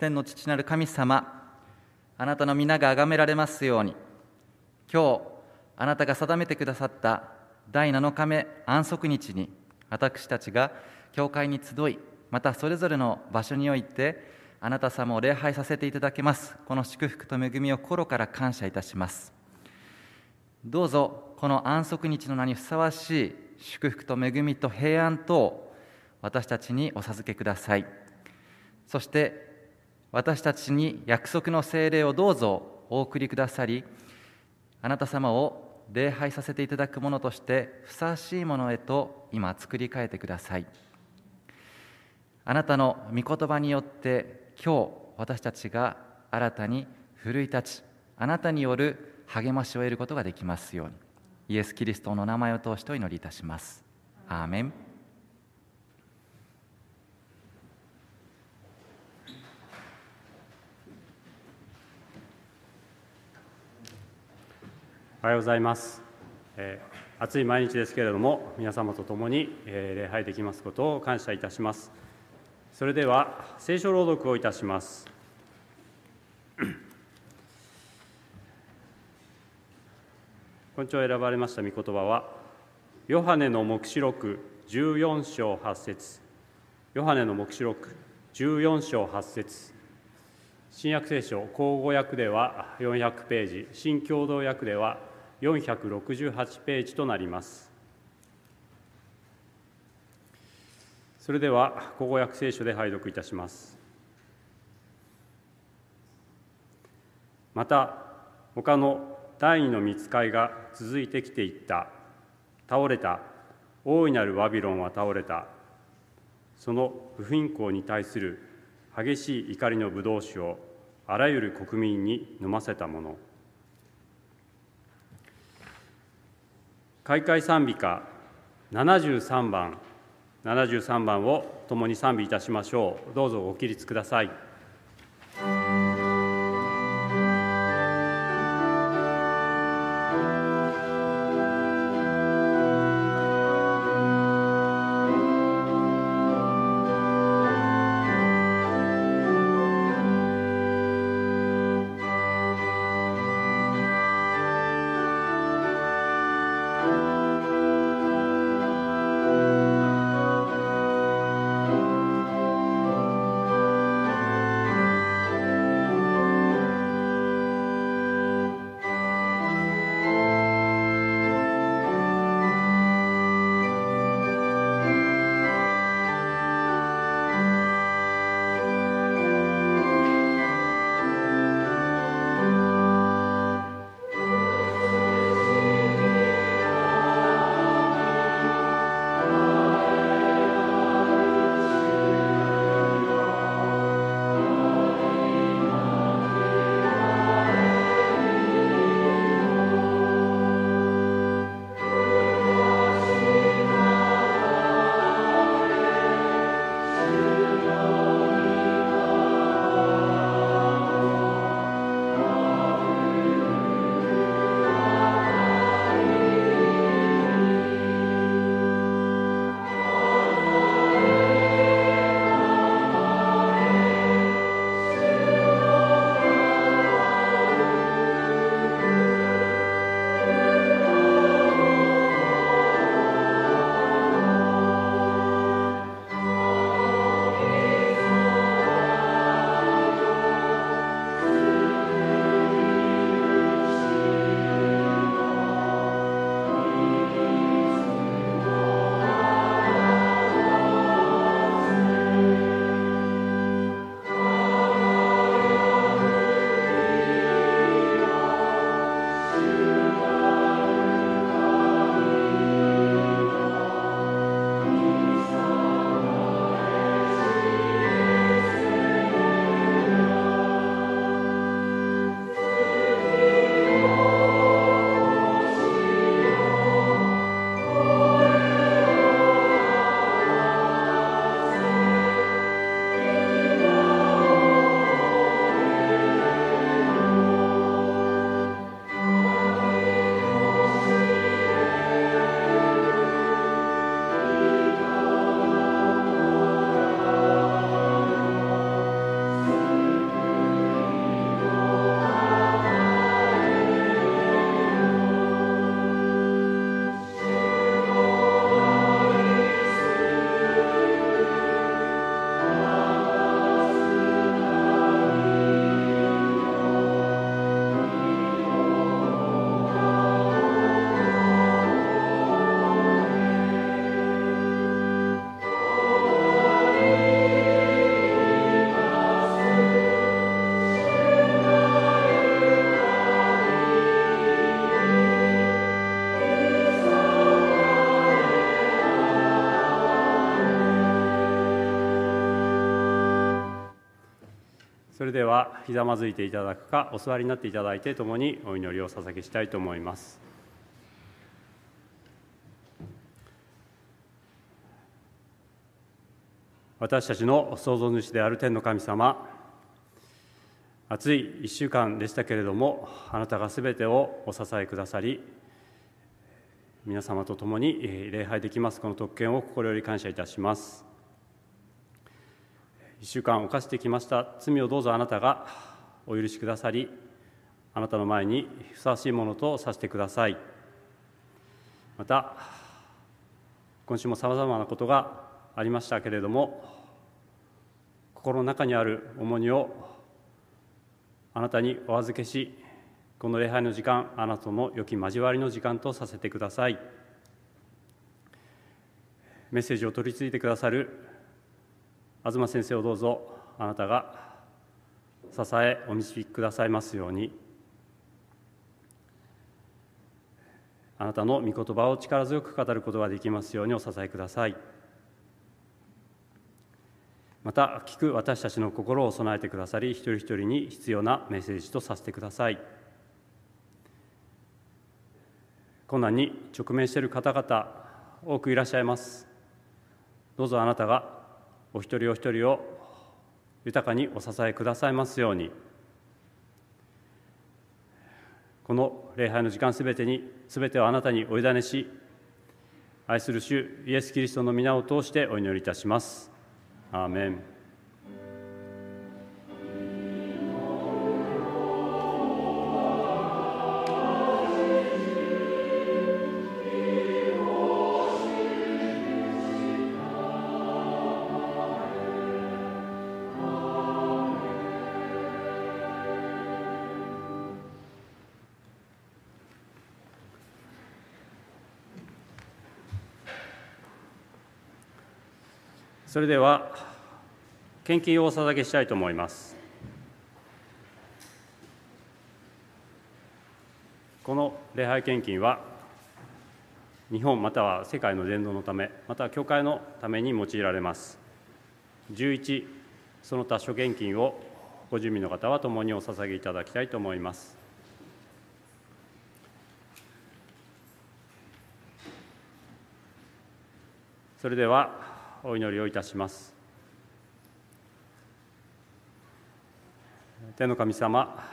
天の父なる神様あなたの皆が崇められますように。今日あなたが定めてくださった第7日目安息日に私たちが教会に集いまたそれぞれの場所においてあなた様を礼拝させていただけます。この祝福と恵みを心から感謝いたします。どうぞこの安息日の名にふさわしい祝福と恵みと平安と私たちにお授けください。そして私たちに約束の聖霊をどうぞお送りくださりあなた様を礼拝させていただくものとしてふさわしいものへと今作り変えてください。あなたの御言葉によって今日私たちが新たに奮い立ちあなたによる励ましを得ることができますように。イエス・キリストの名前を通してお祈りいたします。アーメン。おはようございます、えー、暑い毎日ですけれども皆様と共に、えー、礼拝できますことを感謝いたします。それでは聖書朗読をいたします。今朝選ばれました御言葉はヨハネの黙示録14章8節。ヨハネの黙示録14章8節。新約聖書口語訳では400ページ新共同訳では468ページとなります。それでは口語訳聖書で拝読いたします。また他の第二の見つかいが続いてきていった。倒れた。大いなるバビロンは倒れた。その不貧困に対する激しい怒りの葡萄酒をあらゆる国民に飲ませたもの。開会賛美歌73番73番を共に賛美いたしましょう。どうぞご起立ください。れではひざまずいていただくかお座りになっていただいて共にお祈りを捧げしたいと思います。私たちの創造主である天の神様暑い1週間でしたけれどもあなたがすべてをお支えくださり皆様と共に礼拝できますこの特権を心より感謝いたします。1週間犯してきました。罪をどうぞあなたがお許しくださりあなたの前にふさわしいものとさせてください。また今週もさまざまなことがありましたけれども心の中にある重荷をあなたにお預けしこの礼拝の時間あなたの良き交わりの時間とさせてください。メッセージを取り次いでくださる東先生をどうぞあなたが支えお導きくださいますように。あなたの御言葉を力強く語ることができますようにお支えください。また聞く私たちの心を備えてくださり一人一人に必要なメッセージとさせてください。困難に直面している方々多くいらっしゃいます。どうぞあなたがお一人お一人を豊かにお支えくださいますように。この礼拝の時間すべてにすべてをあなたにお委ねし愛する主イエス・キリストの皆を通してお祈りいたします。アーメン。それでは献金をお捧げしたいと思います。この礼拝献金は日本または世界の伝道のためまたは教会のために用いられます。11その他諸献金をご準備の方は共にお捧げいただきたいと思います。それではお祈りをいたします。天の神様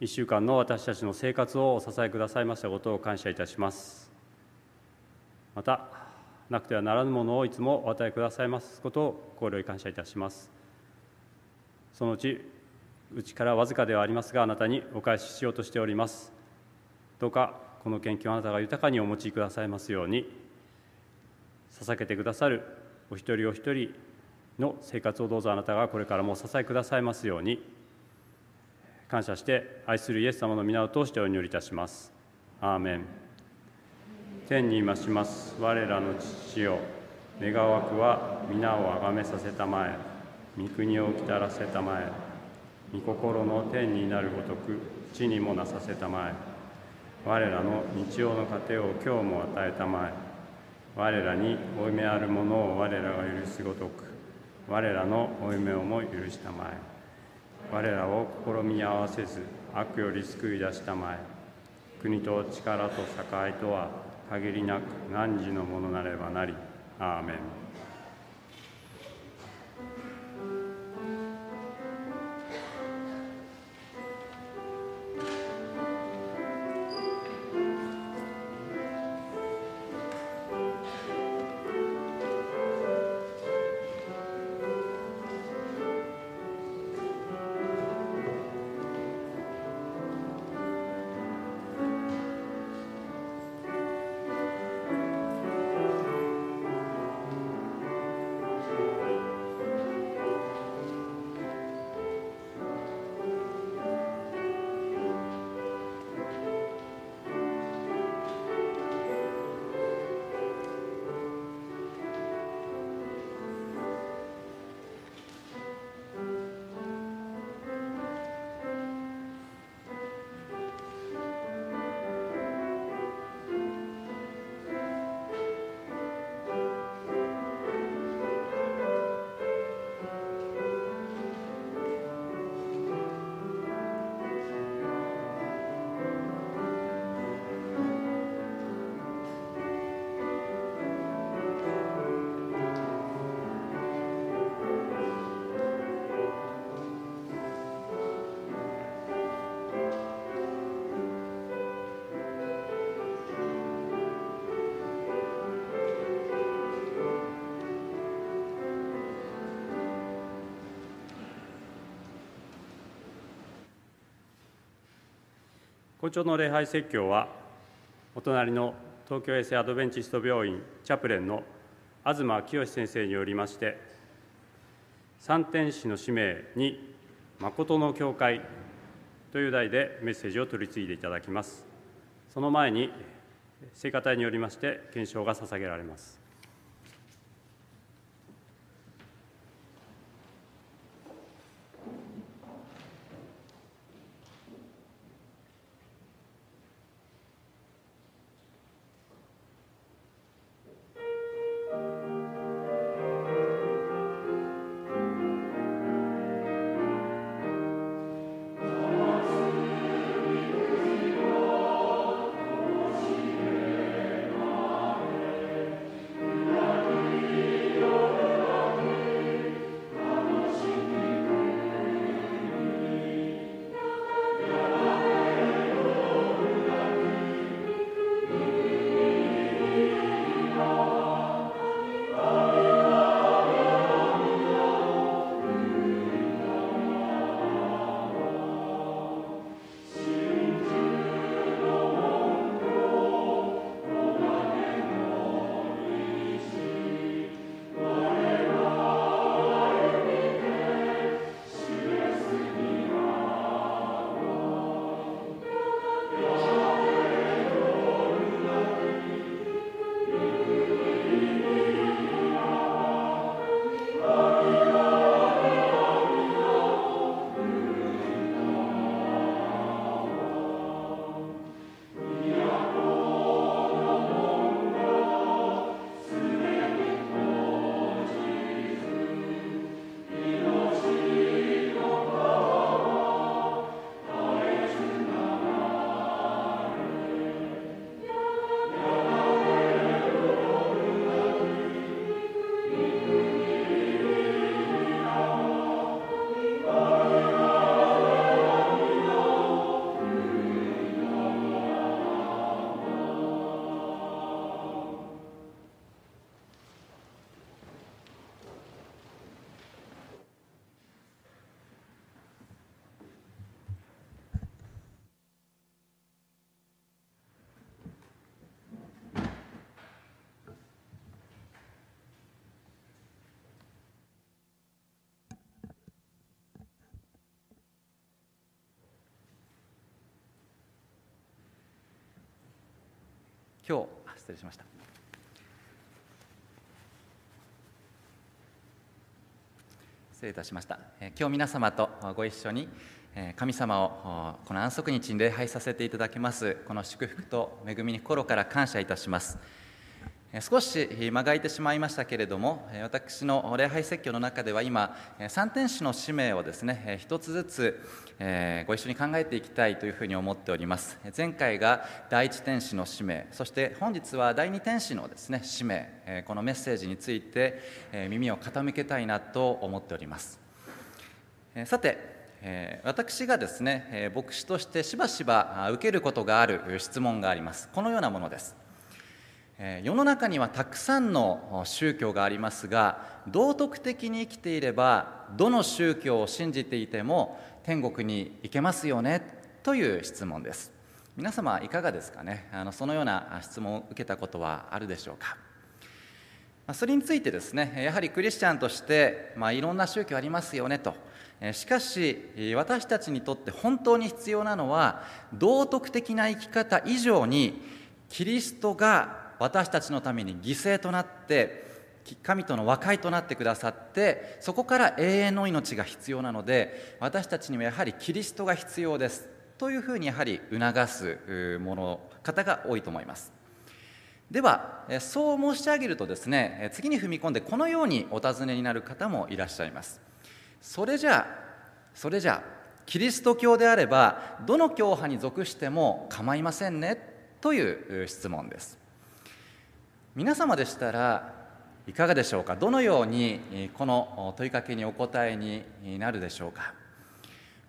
1週間の私たちの生活をお支えくださいましたことを感謝いたします。またなくてはならぬものをいつもお与えくださいますことを心より感謝いたします。そのうちうちからわずかではありますがあなたにお返ししようとしております。どうかこの研究をあなたが豊かにお持ちくださいますように。捧げてくださるお一人お一人の生活をどうぞあなたがこれからもお支えくださいますように感謝して愛するイエス様の皆を通してお祈りいたします。アーメン。天にいまします。我らの父よ。願わくは皆をあがめさせたまえ。御国をきたらせたまえ。御心の天になるごとく地にもなさせたまえ。我らの日曜の糧を今日も与えたまえ。我らに負い目あるものを我らが許すごとく我らの負い目をも許したまえ。我らを試み合わせず悪より救い出したまえ。国と力と栄とは限りなく汝のものなればなり。アーメン。今朝の礼拝説教はお隣の東京衛生アドベンチスト病院チャプレンの東清先生によりまして三天使の使命に誠の教会という題でメッセージを取り次いでいただきます。その前に聖歌隊によりまして検証が捧げられます。今日失礼しました。失礼いたしました。今日皆様とご一緒に神様をこの安息日に礼拝させていただきます。この祝福と恵みに心から感謝いたします。少し間がいてしまいましたけれども私の礼拝説教の中では今三天使の使命をですね一つずつご一緒に考えていきたいというふうに思っております。前回が第一天使の使命そして本日は第二天使のですね使命このメッセージについて耳を傾けたいなと思っております。さて私がですね牧師としてしばしば受けることがある質問があります。このようなものです。世の中にはたくさんの宗教がありますが道徳的に生きていればどの宗教を信じていても天国に行けますよねという質問です。皆様いかがですかね？あのそのような質問を受けたことはあるでしょうか？それについてですねやはりクリスチャンとして、まあ、いろんな宗教ありますよねと。しかし私たちにとって本当に必要なのは道徳的な生き方以上にキリストが私たちのために犠牲となって神との和解となってくださってそこから永遠の命が必要なので私たちにはやはりキリストが必要です。というふうにやはり促すもの方が多いと思います。ではそう申し上げるとですね次に踏み込んでこのようにお尋ねになる方もいらっしゃいます。それじゃあそれじゃあキリスト教であればどの教派に属しても構いませんねという質問です。皆様でしたらいかがでしょうか？どのようにこの問いかけにお答えになるでしょうか？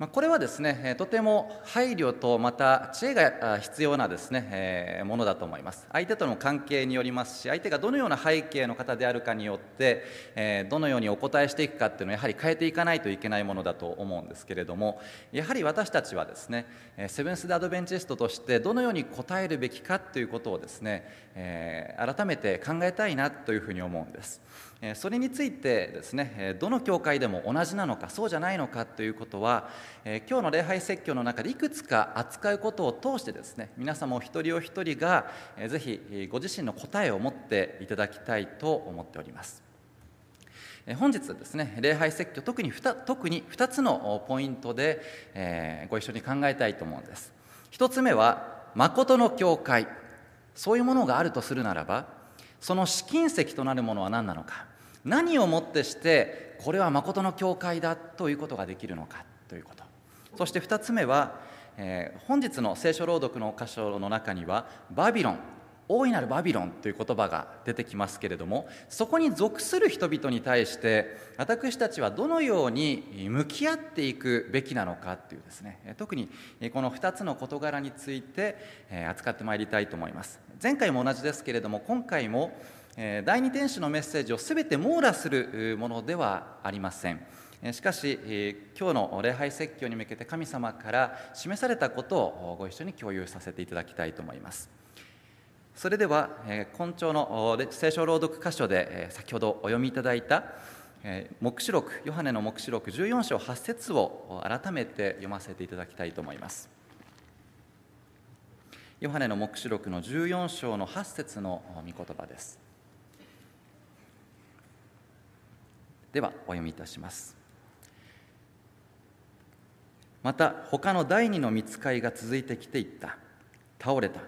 まあ、これはですねとても配慮とまた知恵が必要なですね、えものだと思います相手との関係によりますし相手がどのような背景の方であるかによって、えどのようにお答えしていくかっていうのをやはり変えていかないといけないものだと思うんですけれどもやはり私たちはですねセブンス・デ・アドベンチストとしてどのように答えるべきかということをですね、え改めて考えたいなというふうに思うんです。それについてですねどの教会でも同じなのかそうじゃないのかということは今日の礼拝説教の中でいくつか扱うことを通してですね皆様お一人お一人がぜひご自身の答えを持っていただきたいと思っております。本日はですね礼拝説教特に 2, 特に2つのポイントで、えご一緒に考えたいと思うんです。1つ目は誠の教会。そういうものがあるとするならばその試金石となるものは何なのか。何をもってしてこれは誠の教会だということができるのかということ。そして2つ目は、えー、本日の聖書朗読の箇所の中にはバビロン大いなるバビロンという言葉が出てきますけれどもそこに属する人々に対して私たちはどのように向き合っていくべきなのかというですね特にこの2つの事柄について扱ってまいりたいと思います。前回も同じですけれども今回も第二天使のメッセージを全て網羅するものではありません。しかし今日の礼拝説教に向けて神様から示されたことをご一緒に共有させていただきたいと思います。それでは今朝の聖書朗読箇所で先ほどお読みいただいた黙示録ヨハネの黙示録14章8節を改めて読ませていただきたいと思います。ヨハネの黙示録の14章の8節の御言葉です。ではお読みいたします。また他の第二の見つかいが続いてきていった。倒れた。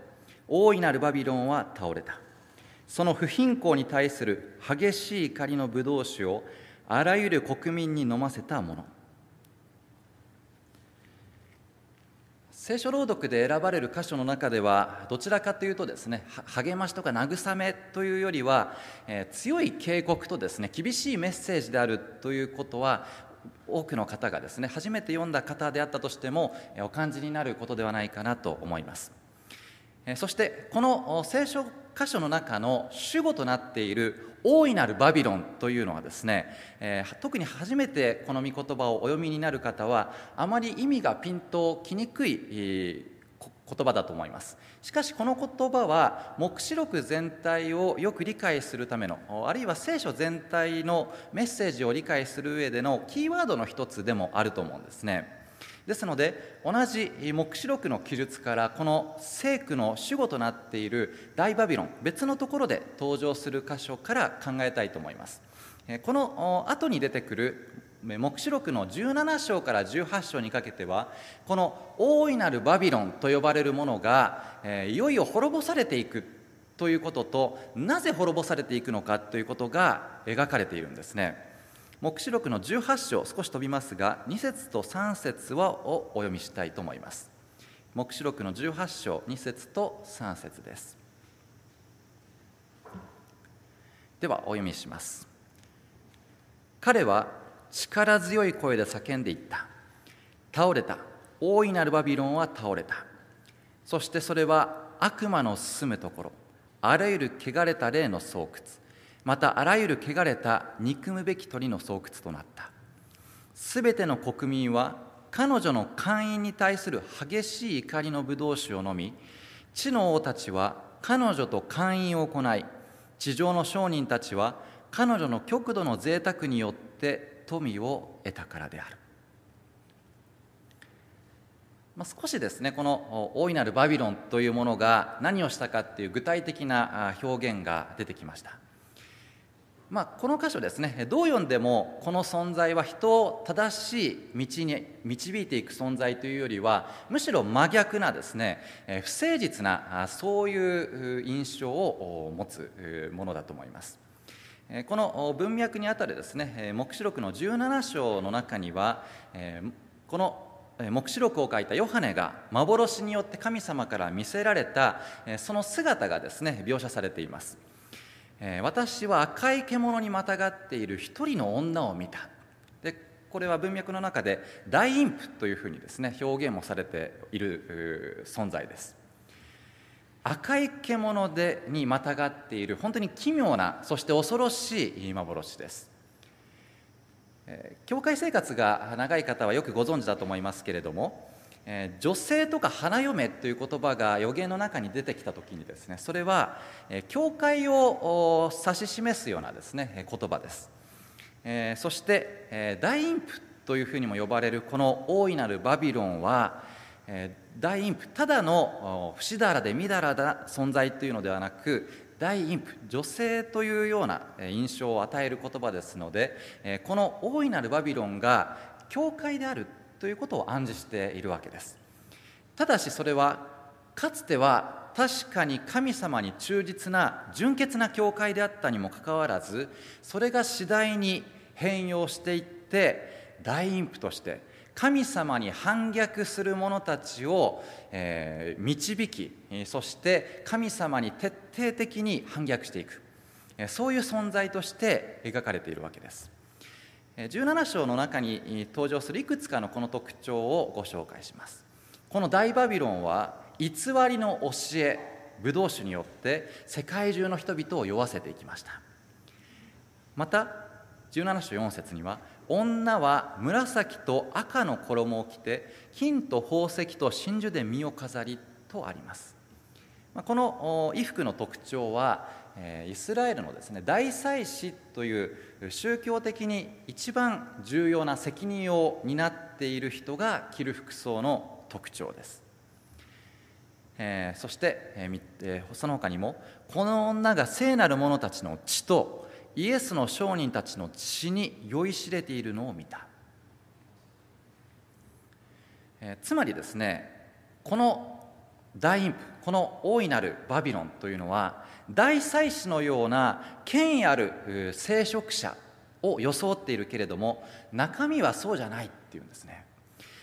大いなるバビロンは倒れた。その不貧困に対する激しい怒りのブドウ酒をあらゆる国民に飲ませたもの。聖書朗読で選ばれる箇所の中ではどちらかというとですね励ましとか慰めというよりは、えー、強い警告とですね厳しいメッセージであるということは多くの方がですね初めて読んだ方であったとしてもお感じになることではないかなと思います。そしてこの聖書箇所の中の主語となっている大いなるバビロンというのはですね、えー、特に初めてこの御言葉をお読みになる方はあまり意味がピンときにくい、えー、言葉だと思います。しかしこの言葉は黙示録全体をよく理解するためのあるいは聖書全体のメッセージを理解する上でのキーワードの一つでもあると思うんですね。ですので同じ黙示録の記述からこの聖句の主語となっている大バビロン別のところで登場する箇所から考えたいと思います。この後に出てくる黙示録の17章から18章にかけてはこの大いなるバビロンと呼ばれるものがいよいよ滅ぼされていくということとなぜ滅ぼされていくのかということが描かれているんですね。黙示録の18章少し飛びますが2節と3節はをお読みしたいと思います。黙示録の18章2節と3節です。ではお読みします。彼は力強い声で叫んでいった。倒れた。大いなるバビロンは倒れた。そしてそれは悪魔の住むところあらゆる汚れた霊の巣窟。またあらゆる汚れた憎むべき鳥の巣窟となった。すべての国民は彼女の会員に対する激しい怒りの葡萄酒を飲み地の王たちは彼女と会員を行い地上の商人たちは彼女の極度の贅沢によって富を得たからである、まあ、少しですねこの大いなるバビロンというものが何をしたかっていう具体的な表現が出てきました。まあ、この箇所ですね。どう読んでもこの存在は人を正しい道に導いていく存在というよりはむしろ真逆なですね不誠実なそういう印象を持つものだと思います。この文脈にあたるですね黙示録の17章の中にはこの黙示録を書いたヨハネが幻によって神様から見せられたその姿がですね描写されています。私は赤い獣にまたがっている一人の女を見た。でこれは文脈の中で大陰譜というふうにですね表現もされている存在です。赤い獣でにまたがっている本当に奇妙なそして恐ろしい幻です。教会生活が長い方はよくご存知だと思いますけれども女性とか花嫁という言葉が予言の中に出てきた時にですねそれは教会を指し示すようなですね言葉です。そして大陰譜というふうにも呼ばれるこの大いなるバビロンは大陰譜ただの不死だらでみだらな存在というのではなく大陰譜女性というような印象を与える言葉ですのでこの大いなるバビロンが教会であるということを暗示しているわけです。ただしそれはかつては確かに神様に忠実な純潔な教会であったにもかかわらずそれが次第に変容していって大陰譜として神様に反逆する者たちを、え、導きそして神様に徹底的に反逆していく。そういう存在として描かれているわけです。17章の中に登場するいくつかのこの特徴をご紹介します。この大バビロンは偽りの教えブドウ酒によって世界中の人々を酔わせていきました。また17章4節には女は紫と赤の衣を着て金と宝石と真珠で身を飾りとあります。この衣服の特徴はイスラエルのですね大祭司という宗教的に一番重要な責任を担っている人が着る服装の特徴です、えー、そして、えー、その他にもこの女が聖なる者たちの血とイエスの商人たちの血に酔いしれているのを見た、えー、つまりですねこの大陰譜この大いなるバビロンというのは大祭司のような権威ある聖職者を装っているけれども中身はそうじゃないっていうんですね。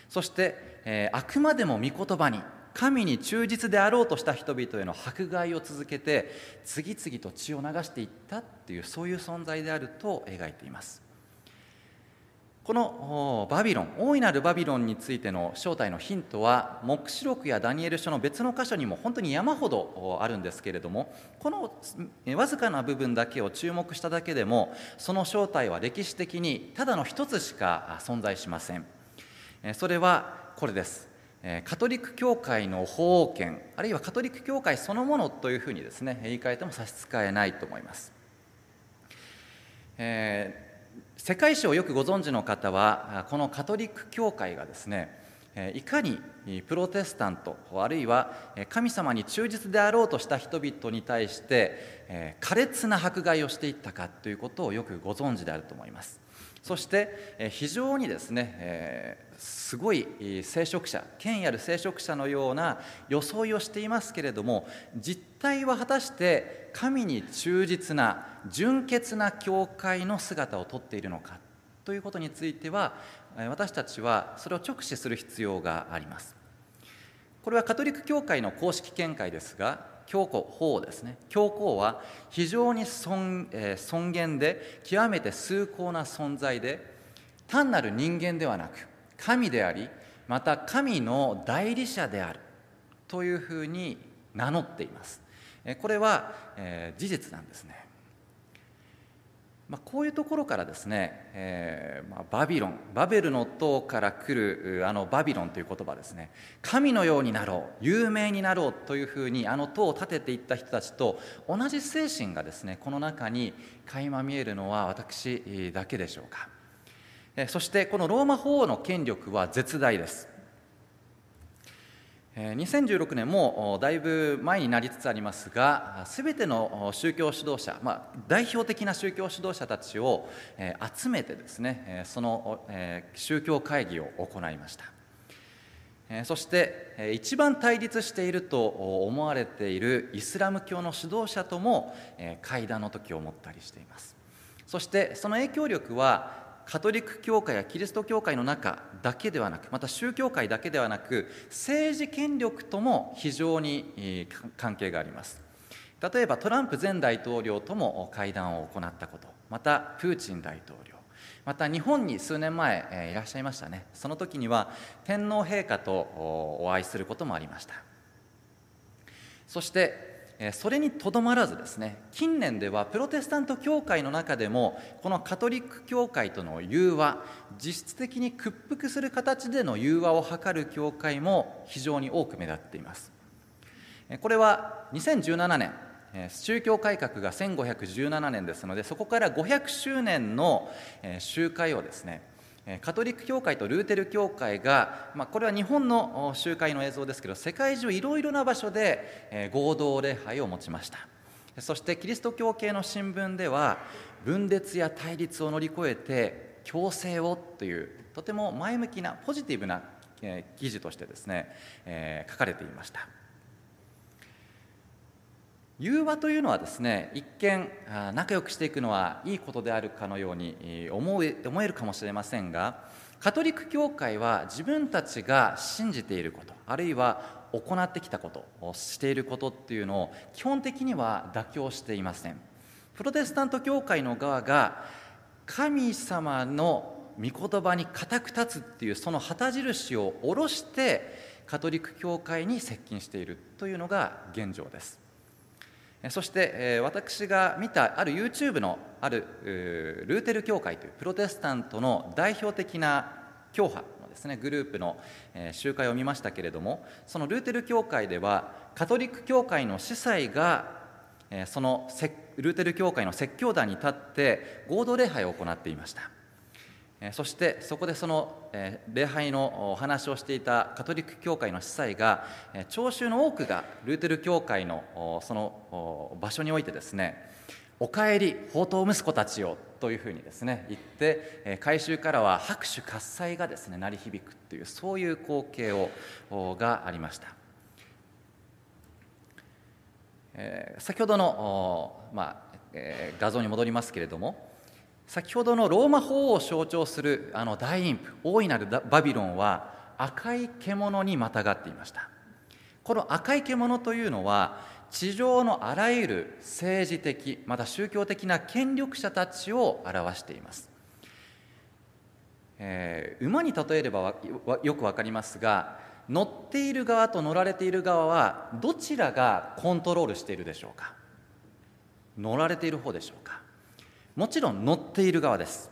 そして、えー、あくまでも御言葉に神に忠実であろうとした人々への迫害を続けて次々と血を流していったっていうそういう存在であると描いています。このバビロン大いなるバビロンについての正体のヒントは黙示録やダニエル書の別の箇所にも本当に山ほどあるんですけれどもこのわずかな部分だけを注目しただけでもその正体は歴史的にただの一つしか存在しません。それはこれです。カトリック教会の法王権あるいはカトリック教会そのものというふうにですね言い換えても差し支えないと思います、えー、世界史をよくご存知の方はこのカトリック教会がですねいかにプロテスタントあるいは神様に忠実であろうとした人々に対して苛烈な迫害をしていったかということをよくご存知であると思います。そして非常にですねすごい聖職者権威ある聖職者のような装いをしていますけれども実態は果たして神に忠実な純潔な教会の姿をとっているのかということについては私たちはそれを直視する必要があります。これはカトリック教会の公式見解ですが教皇法ですね。教皇は非常に尊,、えー、尊厳で極めて崇高な存在で単なる人間ではなく神でありまた神の代理者であるというふうに名乗っています。これは、え、事実なんですね。まあ、こういうところからですね、えーまあ、バビロンバベルの塔から来るあのバビロンという言葉ですね。神のようになろう有名になろうというふうにあの塔を建てていった人たちと同じ精神がですねこの中に垣間見えるのは私だけでしょうか。そしてこのローマ法王の権力は絶大です。2016年もだいぶ前になりつつありますがすべての宗教指導者、まあ、代表的な宗教指導者たちを集めてですねその宗教会議を行いました。そして一番対立していると思われているイスラム教の指導者とも会談の時を持ったりしています。そしてその影響力はカトリック教会やキリスト教会の中だけではなくまた宗教界だけではなく政治権力とも非常に関係があります。例えばトランプ前大統領とも会談を行ったことまたプーチン大統領また日本に数年前、いらっしゃいましたね。その時には天皇陛下とお会いすることもありました。そしてそれにとどまらずですね近年ではプロテスタント教会の中でもこのカトリック教会との融和実質的に屈服する形での融和を図る教会も非常に多く目立っています。これは2017年宗教改革が1517年ですのでそこから500周年の集会をですねカトリック教会とルーテル教会が、まあ、これは日本の集会の映像ですけど世界中いろいろな場所で合同礼拝を持ちました。そしてキリスト教系の新聞では分裂や対立を乗り越えて共生をというとても前向きなポジティブな記事としてですね、えー、書かれていました。融和というのはですね一見仲良くしていくのはいいことであるかのように思えるかもしれませんがカトリック教会は自分たちが信じていることあるいは行ってきたことをしていることっていうのを基本的には妥協していません。プロテスタント教会の側が神様の御言葉に固く立つっていうその旗印を下ろしてカトリック教会に接近しているというのが現状です。そして私が見たある YouTube のあるルーテル教会というプロテスタントの代表的な教派のですねグループの集会を見ましたけれどもそのルーテル教会ではカトリック教会の司祭がそのルーテル教会の説教団に立って合同礼拝を行っていました。そしてそこでその礼拝のお話をしていたカトリック教会の司祭が聴衆の多くがルーテル教会のその場所においてですね「おかえり宝刀息子たちよ」というふうにですね言って改宗からは拍手喝采がですね鳴り響くというそういう光景をがありました。先ほどの、まあえ画像に戻りますけれども先ほどのローマ法を象徴するあの大陰譜大いなるバビロンは赤い獣にまたがっていました。この赤い獣というのは地上のあらゆる政治的また宗教的な権力者たちを表しています、えー、馬に例えればよくわかりますが乗っている側と乗られている側はどちらがコントロールしているでしょうか？乗られている方でしょうか？もちろん乗っている側です。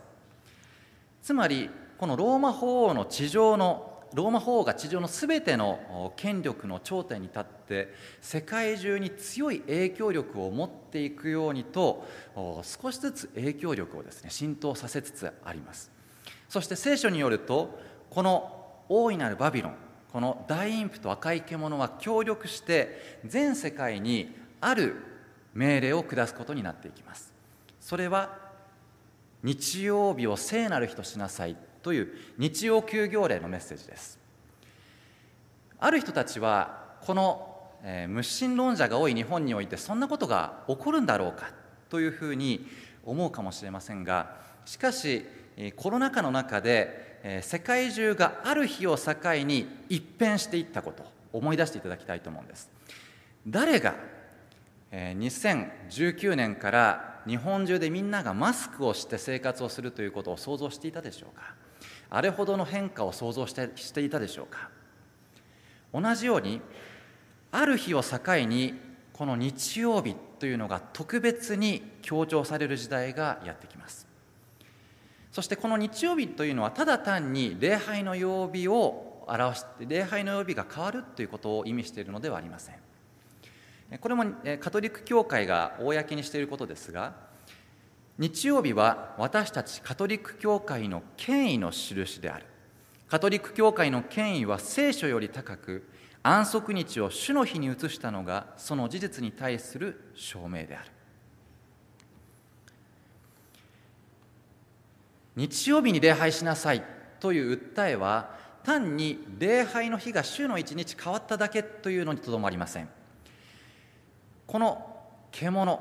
つまりこのローマ法王の地上のローマ法王が地上のすべての権力の頂点に立って世界中に強い影響力を持っていくようにと少しずつ影響力をですね浸透させつつあります。そして聖書によるとこの大いなるバビロンこの大陰譜と赤い獣は協力して全世界にある命令を下すことになっていきます。それは日曜日を聖なる日としなさいという日曜休業令のメッセージです。ある人たちはこの、えー、無神論者が多い日本においてそんなことが起こるんだろうかというふうに思うかもしれませんがしかしコロナ禍の中で、えー、世界中がある日を境に一変していったこと思い出していただきたいと思うんです。誰が、え、2019年から日本中でみんながマスクをして生活をするということを想像していたでしょうか？あれほどの変化を想像してしていたでしょうか？同じようにある日を境にこの日曜日というのが特別に強調される時代がやってきます。そしてこの日曜日というのはただ単に礼拝の曜日を表して礼拝の曜日が変わるということを意味しているのではありません。これもカトリック教会が公にしていることですが日曜日は私たちカトリック教会の権威の印である。カトリック教会の権威は聖書より高く安息日を主の日に移したのがその事実に対する証明である。日曜日に礼拝しなさいという訴えは単に礼拝の日が週の一日変わっただけというのにとどまりません。この獣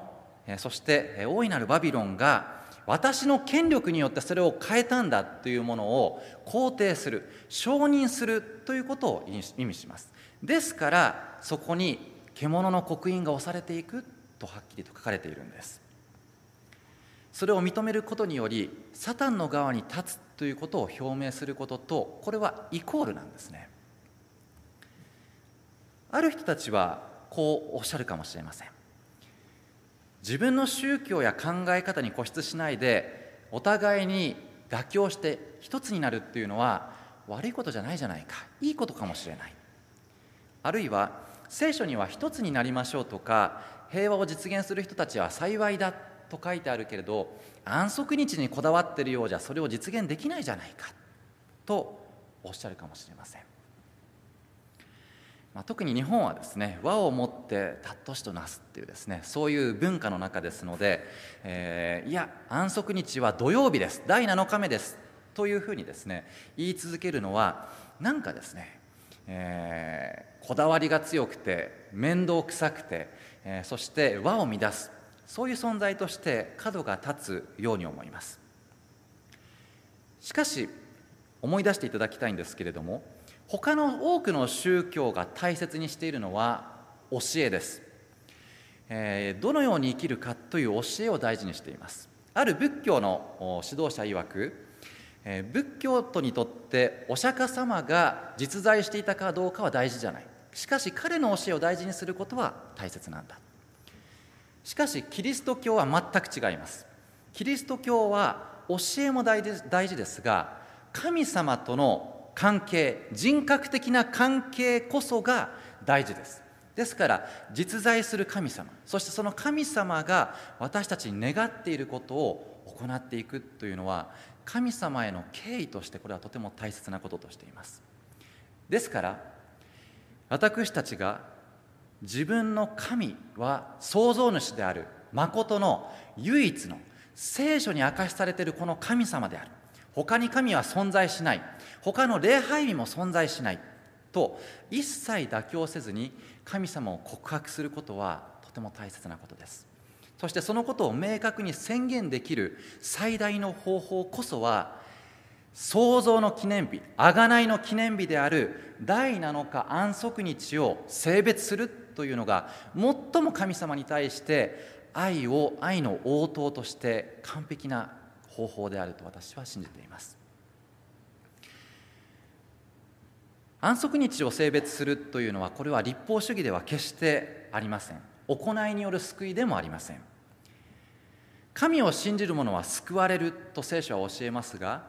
そして大いなるバビロンが私の権力によってそれを変えたんだというものを肯定する承認するということを意味します。ですからそこに獣の刻印が押されていくとはっきりと書かれているんです。それを認めることによりサタンの側に立つということを表明することとこれはイコールなんですね。ある人たちはこうおっしゃるかもしれません。自分の宗教や考え方に固執しないでお互いに妥協して一つになるっていうのは悪いことじゃないじゃないか。いいことかもしれない。あるいは聖書には一つになりましょうとか平和を実現する人たちは幸いだと書いてあるけれど安息日にこだわってるようじゃそれを実現できないじゃないかとおっしゃるかもしれません。まあ、特に日本はですね和をもって尊しとなすっていうですねそういう文化の中ですので、えー、いや安息日は土曜日です第7日目ですというふうにですね言い続けるのはなんかですね、えー、こだわりが強くて面倒くさくて、えー、そして和を乱すそういう存在として角が立つように思います。しかし思い出していただきたいんですけれども他の多くの宗教が大切にしているのは教えです、えー、どのように生きるかという教えを大事にしています。ある仏教の指導者曰く、えー、仏教徒にとってお釈迦様が実在していたかどうかは大事じゃない。しかし彼の教えを大事にすることは大切なんだ。しかしキリスト教は全く違います。キリスト教は教えも大事ですが神様との関係人格的な関係こそが大事です。ですから実在する神様そしてその神様が私たちに願っていることを行っていくというのは神様への敬意としてこれはとても大切なこととしています。ですから私たちが自分の神は創造主である誠の唯一の聖書に明かしされているこの神様である。他に神は存在しない。他の礼拝日も存在しない。と一切妥協せずに神様を告白することはとても大切なことです。そしてそのことを明確に宣言できる最大の方法こそは創造の記念日贖いの記念日である第7日安息日を性別するというのが最も神様に対して愛を愛の応答として完璧な方法であると私は信じています。安息日を性別するというのはこれは立法主義では決してありません。行いによる救いでもありません。神を信じる者は救われると聖書は教えますが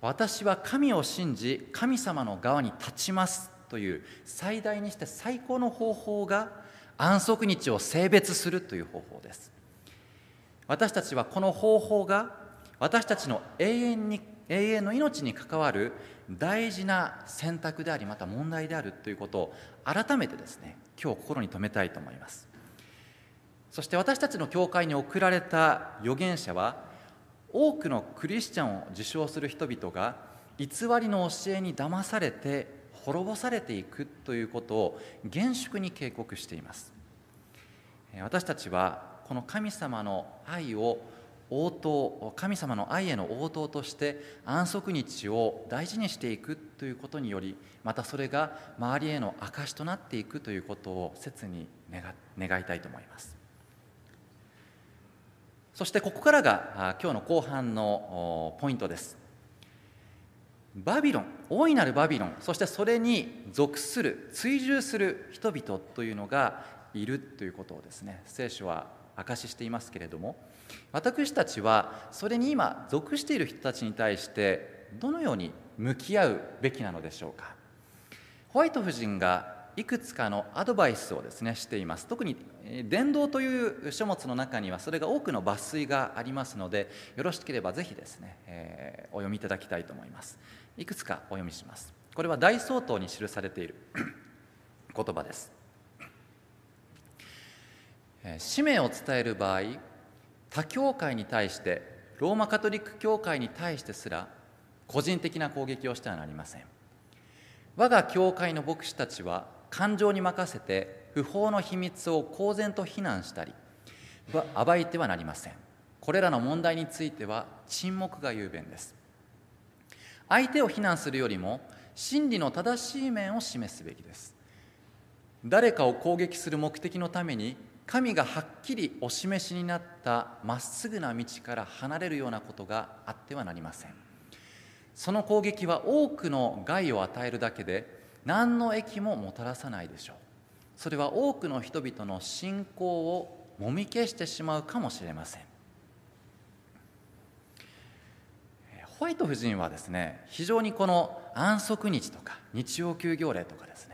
私は神を信じ神様の側に立ちますという最大にして最高の方法が安息日を性別するという方法です。私たちはこの方法が私たちの永遠に永遠の命に関わる大事な選択でありまた問題であるということを改めてですね今日心に留めたいと思います。そして私たちの教会に送られた預言者は多くのクリスチャンを自称する人々が偽りの教えに騙されて滅ぼされていくということを厳粛に警告しています。私たちはこの神様の愛を応答神様の愛への応答として安息日を大事にしていくということによりまたそれが周りへの証となっていくということを切に願いたいと思います。そしてここからが今日の後半のポイントです。バビロン大いなるバビロンそしてそれに属する追従する人々というのがいるということをですね聖書は証ししていますけれども私たちはそれに今属している人たちに対してどのように向き合うべきなのでしょうか？ホワイト夫人がいくつかのアドバイスをですねしています。特に伝道という書物の中にはそれが多くの抜粋がありますのでよろしければぜひですね、えー、お読みいただきたいと思います。いくつかお読みします。これは大総統に記されている 言葉です。使命を伝える場合他教会に対してローマカトリック教会に対してすら個人的な攻撃をしてはなりません。我が教会の牧師たちは感情に任せて不法の秘密を公然と非難したり暴いてはなりません。これらの問題については沈黙が雄弁です。相手を非難するよりも真理の正しい面を示すべきです。誰かを攻撃する目的のために神がはっきりお示しになったまっすぐな道から離れるようなことがあってはなりません。その攻撃は多くの害を与えるだけで何の益ももたらさないでしょう。それは多くの人々の信仰をもみ消してしまうかもしれません。ホワイト夫人はですね非常にこの安息日とか日曜休業令とかです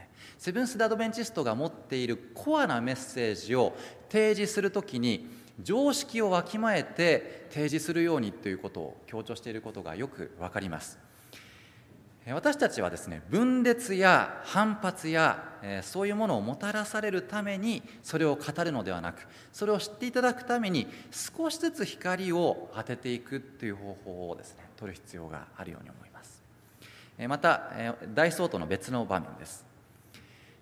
セブンス・ダ・アドベンチストが持っているコアなメッセージを提示するときに常識をわきまえて提示するようにということを強調していることがよくわかります。私たちはですね分裂や反発や、えそういうものをもたらされるためにそれを語るのではなくそれを知っていただくために少しずつ光を当てていくという方法をですね取る必要があるように思います、また、え大相当の別の場面です。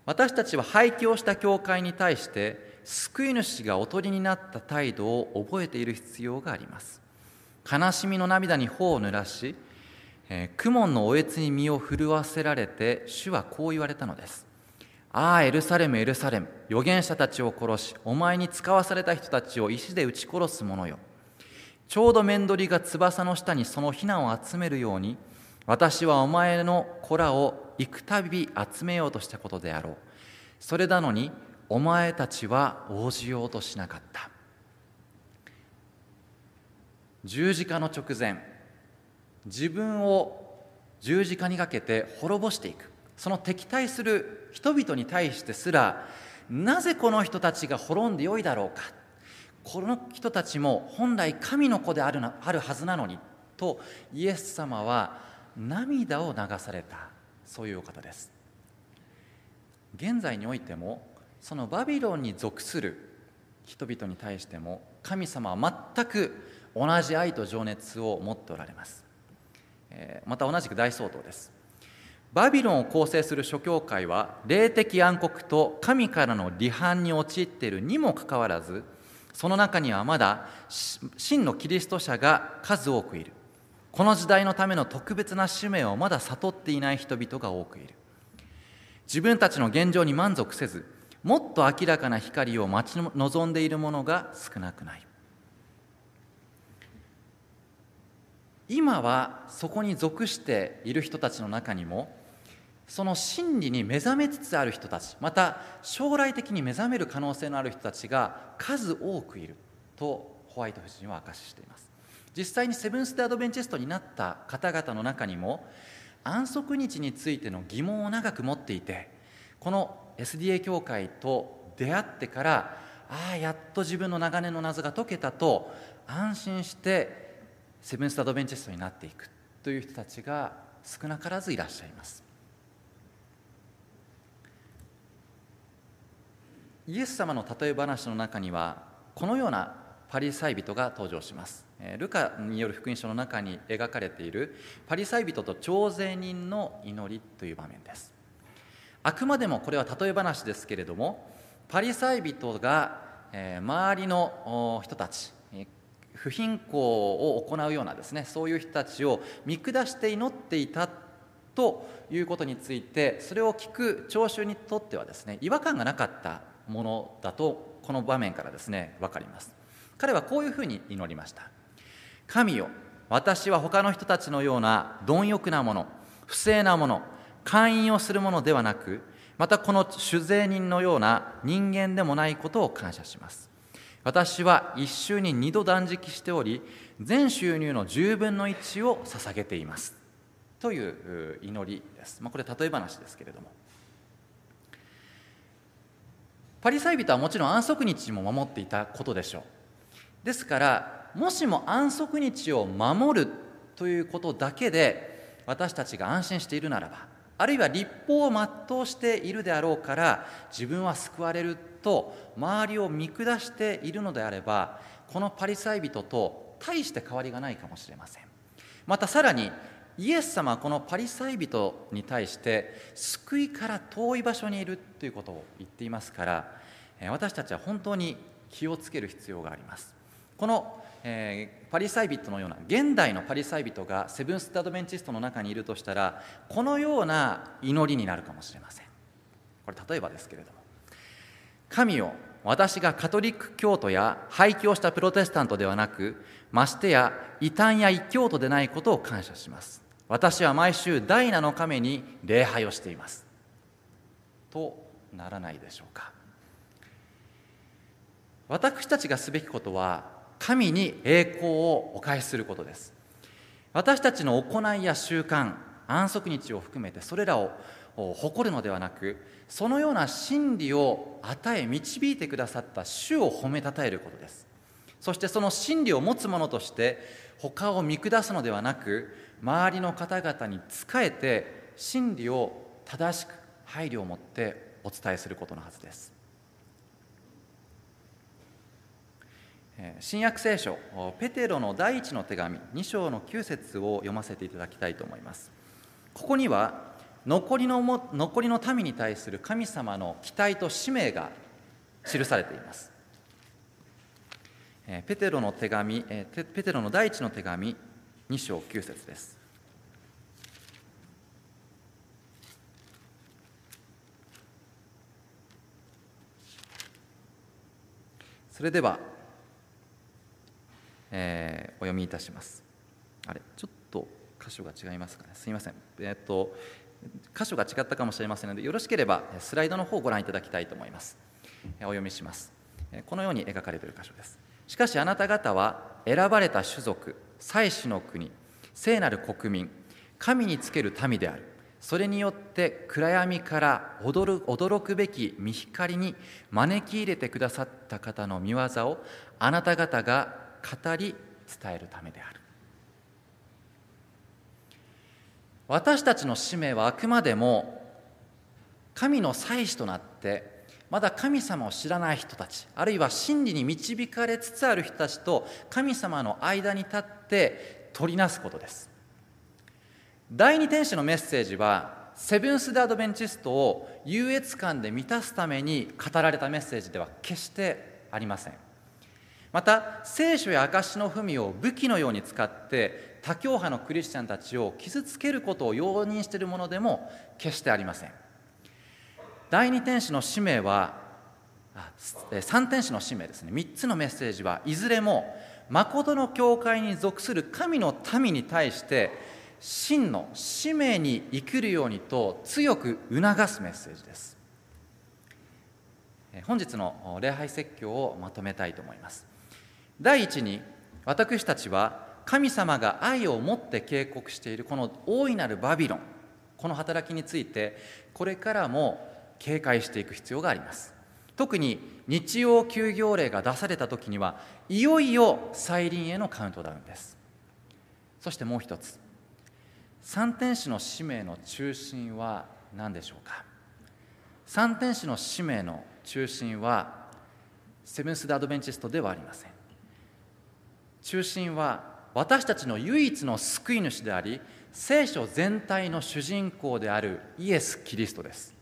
私たちは廃墟をした教会に対して救い主がおとりになった態度を覚えている必要があります。悲しみの涙に頬を濡らしえー、のおえつに身を震わせられて主はこう言われたのです。ああエルサレムエルサレム預言者たちを殺しお前に使わされた人たちを石で撃ち殺す者よ。ちょうど面取りが翼の下にその避難を集めるように私はお前の子らを幾たび集めようとしたことであろう。それなのにお前たちは応じようとしなかった。十字架の直前自分を十字架にかけて滅ぼしていく。その敵対する人々に対してすらなぜこの人たちが滅んでよいだろうか。この人たちも本来神の子であるなあるはずなのにとイエス様は涙を流されたそういうお方です。現在においてもそのバビロンに属する人々に対しても神様は全く同じ愛と情熱を持っておられます。また同じく大相当です。バビロンを構成する諸教会は霊的暗黒と神からの離反に陥っているにもかかわらずその中にはまだ真のキリスト者が数多くいる。この時代のための特別な使命をまだ悟っていない人々が多くいる。自分たちの現状に満足せずもっと明らかな光を待ち望んでいる者が少なくない。今はそこに属している人たちの中にもその真理に目覚めつつある人たちまた将来的に目覚める可能性のある人たちが数多くいるとホワイト夫人は明かししています。実際にセブンス・デ・アドベンチストになった方々の中にも安息日についての疑問を長く持っていてこの SDA 教会と出会ってからああやっと自分の長年の謎が解けたと安心してセブンス・アドベンチストになっていくという人たちが少なからずいらっしゃいます。イエス様の例え話の中にはこのようなパリサイ人が登場します。ルカによる福音書の中に描かれているパリサイ人と徴税人の祈りという場面です。あくまでもこれは例え話ですけれどもパリサイ人が周りの人たち不貧困を行うようなですねそういう人たちを見下して祈っていたということについてそれを聞く聴衆にとってはですね違和感がなかったものだとこの場面からですね分かります。彼はこういうふうに祈りました。神よ私は他の人たちのような貪欲なもの不正なもの勧誘をするものではなくまたこの酒税人のような人間でもないことを感謝します。私は一週に二度断食しており全収入の10分の1を捧げています。という祈りです、まあ、これ例え話ですけれども。パリサイ人はもちろん安息日も守っていたことでしょう。ですからもしも安息日を守るということだけで私たちが安心しているならばあるいは立法を全うしているであろうから自分は救われると周りを見下しているのであればこのパリサイ人と大して変わりがないかもしれません。またさらにイエス様はこのパリサイ人に対して救いから遠い場所にいるということを言っていますから私たちは本当に気をつける必要があります。この、えー、パリサイ人のような現代のパリサイ人がセブンス・アドベンチストの中にいるとしたらこのような祈りになるかもしれません。これ例えばですけれども神よ私がカトリック教徒や廃教したプロテスタントではなくましてや異端や異教徒でないことを感謝します。私は毎週ダイナの亀に礼拝をしています。とならないでしょうか。私たちがすべきことは神に栄光をお返しすることです。私たちの行いや習慣安息日を含めてそれらを誇るのではなくそのような真理を与え導いてくださった主を褒めたたえることです。そしてその真理を持つ者として他を見下すのではなく周りの方々に仕えて真理を正しく配慮を持ってお伝えすることのはずです。新約聖書ペテロの第一の手紙2章の9節を読ませていただきたいと思います。ここには残りの残りの民に対する神様の期待と使命が記されています。ペテロの手紙ペテロの第一の手紙2章9節です。それではえー、お読みいたします。あれ、ちょっと箇所が違いますかね。すみません。えっ、と、箇所が違ったかもしれませんので、よろしければスライドの方をご覧いただきたいと思います。お読みします。このように描かれている箇所です。しかしあなた方は選ばれた種族、祭司の国、聖なる国民、神につける民である。それによって暗闇から驚くべき見光に招き入れてくださった方の見業をあなた方が語り伝えるためである。私たちの使命はあくまでも神の祭司となってまだ神様を知らない人たちあるいは真理に導かれつつある人たちと神様の間に立って取りなすことです。第二天使のメッセージはセブンス・デ・アドベンチストを優越感で満たすために語られたメッセージでは決してありません。また聖書や証の文を武器のように使って他教派のクリスチャンたちを傷つけることを容認しているものでも決してありません。第二天使の使命は三天使の使命ですね。3つのメッセージはいずれも誠の教会に属する神の民に対して真の使命に生きるようにと強く促すメッセージです。本日の礼拝説教をまとめたいと思います。第一に私たちは神様が愛を持って警告しているこの大いなるバビロンこの働きについてこれからも警戒していく必要があります。特に日曜休業令が出された時にはいよいよ再臨へのカウントダウンです。そしてもう一つ三天使の使命の中心は何でしょうか。三天使の使命の中心はセブンス・デ・アドベンチストではありません。中心は私たちの唯一の救い主であり聖書全体の主人公であるイエス・キリストです。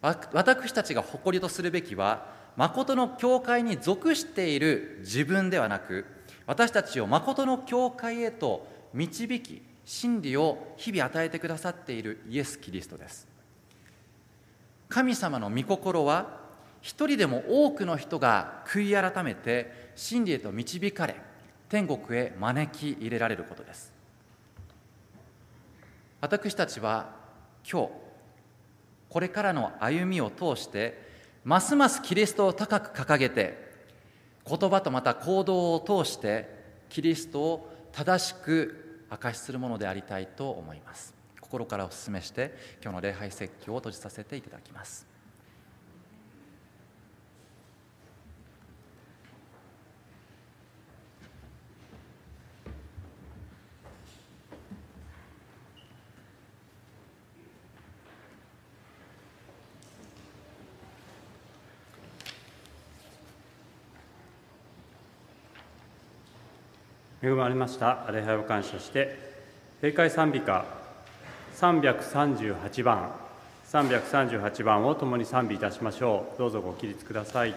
私たちが誇りとするべきは誠の教会に属している自分ではなく私たちを誠の教会へと導き真理を日々与えてくださっているイエス・キリストです。神様の御心は一人でも多くの人が悔い改めて真理へと導かれ天国へ招き入れられることです。私たちは今日これからの歩みを通してますますキリストを高く掲げて言葉とまた行動を通してキリストを正しく証しするものでありたいと思います。心からお勧めして今日の礼拝説教を閉じさせていただきます。恵まれました。礼拝を感謝して閉会賛美歌338番338番を共に賛美いたしましょう。どうぞご起立ください。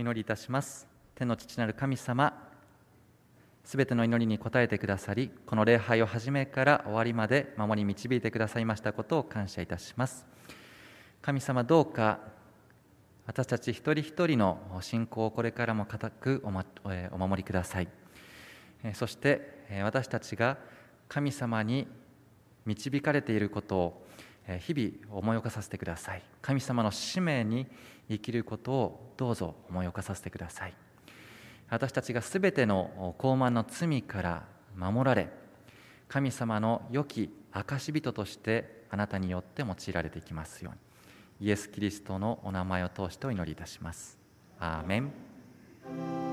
祈りいたします。天の父なる神様すべての祈りに応えてくださりこの礼拝を始めから終わりまで守り導いてくださいましたことを感謝いたします。神様どうか私たち一人一人の信仰をこれからも固くお,、ま、お守りください。そして私たちが神様に導かれていることを日々思い起こさせてください。神様の使命に生きることをどうぞ思い起こさせてください。私たちがすべての傲慢の罪から守られ神様の良き証人としてあなたによって用いられていきますように。イエス・キリストのお名前を通してお祈りいたします。アーメン。